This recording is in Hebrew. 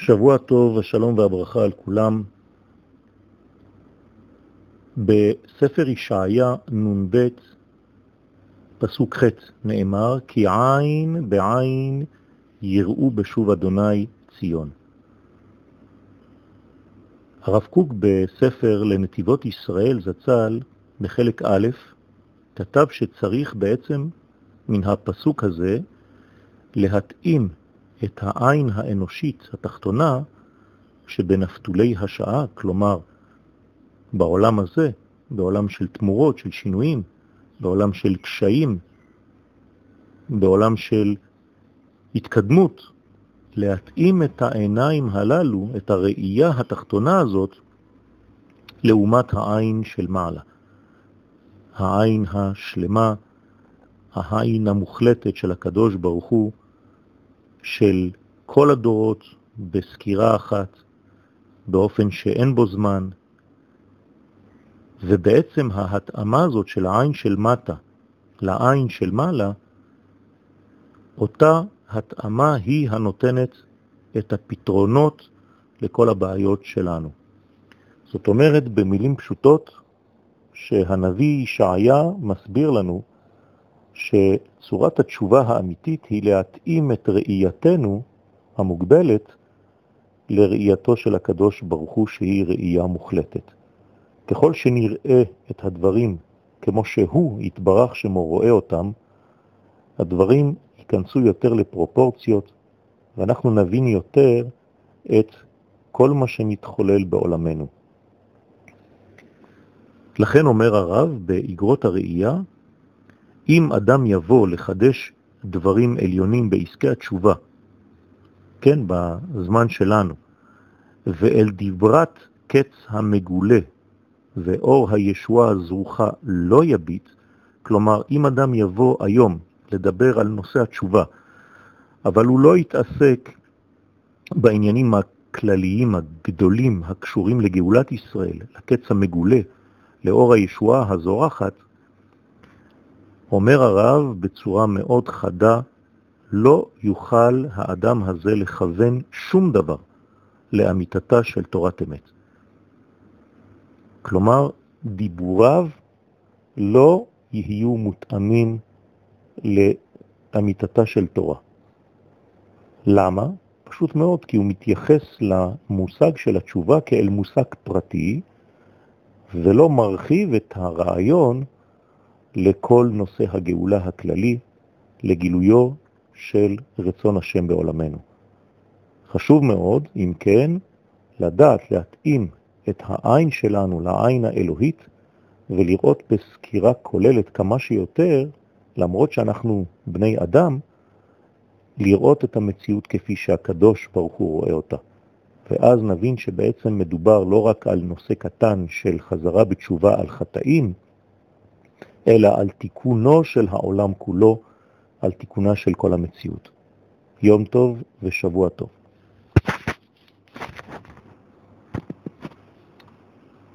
שבוע טוב, השלום והברכה על כולם. בספר ישעיה נ"ב, פסוק ח' נאמר, כי עין בעין יראו בשוב אדוני ציון. הרב קוק בספר לנתיבות ישראל זצ"ל, בחלק א', כתב שצריך בעצם מן הפסוק הזה להתאים את העין האנושית התחתונה שבנפתולי השעה, כלומר בעולם הזה, בעולם של תמורות, של שינויים, בעולם של קשיים, בעולם של התקדמות, להתאים את העיניים הללו, את הראייה התחתונה הזאת, לעומת העין של מעלה. העין השלמה, העין המוחלטת של הקדוש ברוך הוא, של כל הדורות בסקירה אחת, באופן שאין בו זמן, ובעצם ההתאמה הזאת של העין של מטה לעין של מעלה, אותה התאמה היא הנותנת את הפתרונות לכל הבעיות שלנו. זאת אומרת, במילים פשוטות, שהנביא ישעיה מסביר לנו שצורת התשובה האמיתית היא להתאים את ראייתנו המוגבלת לראייתו של הקדוש ברוך הוא שהיא ראייה מוחלטת. ככל שנראה את הדברים כמו שהוא יתברך שמו רואה אותם, הדברים ייכנסו יותר לפרופורציות ואנחנו נבין יותר את כל מה שמתחולל בעולמנו. לכן אומר הרב באגרות הראייה, אם אדם יבוא לחדש דברים עליונים בעסקי התשובה, כן, בזמן שלנו, ואל דברת קץ המגולה ואור הישועה הזרוחה לא יביט, כלומר, אם אדם יבוא היום לדבר על נושא התשובה, אבל הוא לא יתעסק בעניינים הכלליים הגדולים הקשורים לגאולת ישראל, לקץ המגולה, לאור הישועה הזורחת, אומר הרב בצורה מאוד חדה, לא יוכל האדם הזה לכוון שום דבר לאמיתתה של תורת אמת. כלומר, דיבוריו לא יהיו מותאמים לאמיתתה של תורה. למה? פשוט מאוד, כי הוא מתייחס למושג של התשובה כאל מושג פרטי, ולא מרחיב את הרעיון לכל נושא הגאולה הכללי, לגילויו של רצון השם בעולמנו. חשוב מאוד, אם כן, לדעת להתאים את העין שלנו לעין האלוהית ולראות בסקירה כוללת כמה שיותר, למרות שאנחנו בני אדם, לראות את המציאות כפי שהקדוש ברוך הוא רואה אותה. ואז נבין שבעצם מדובר לא רק על נושא קטן של חזרה בתשובה על חטאים, אלא על תיקונו של העולם כולו, על תיקונה של כל המציאות. יום טוב ושבוע טוב.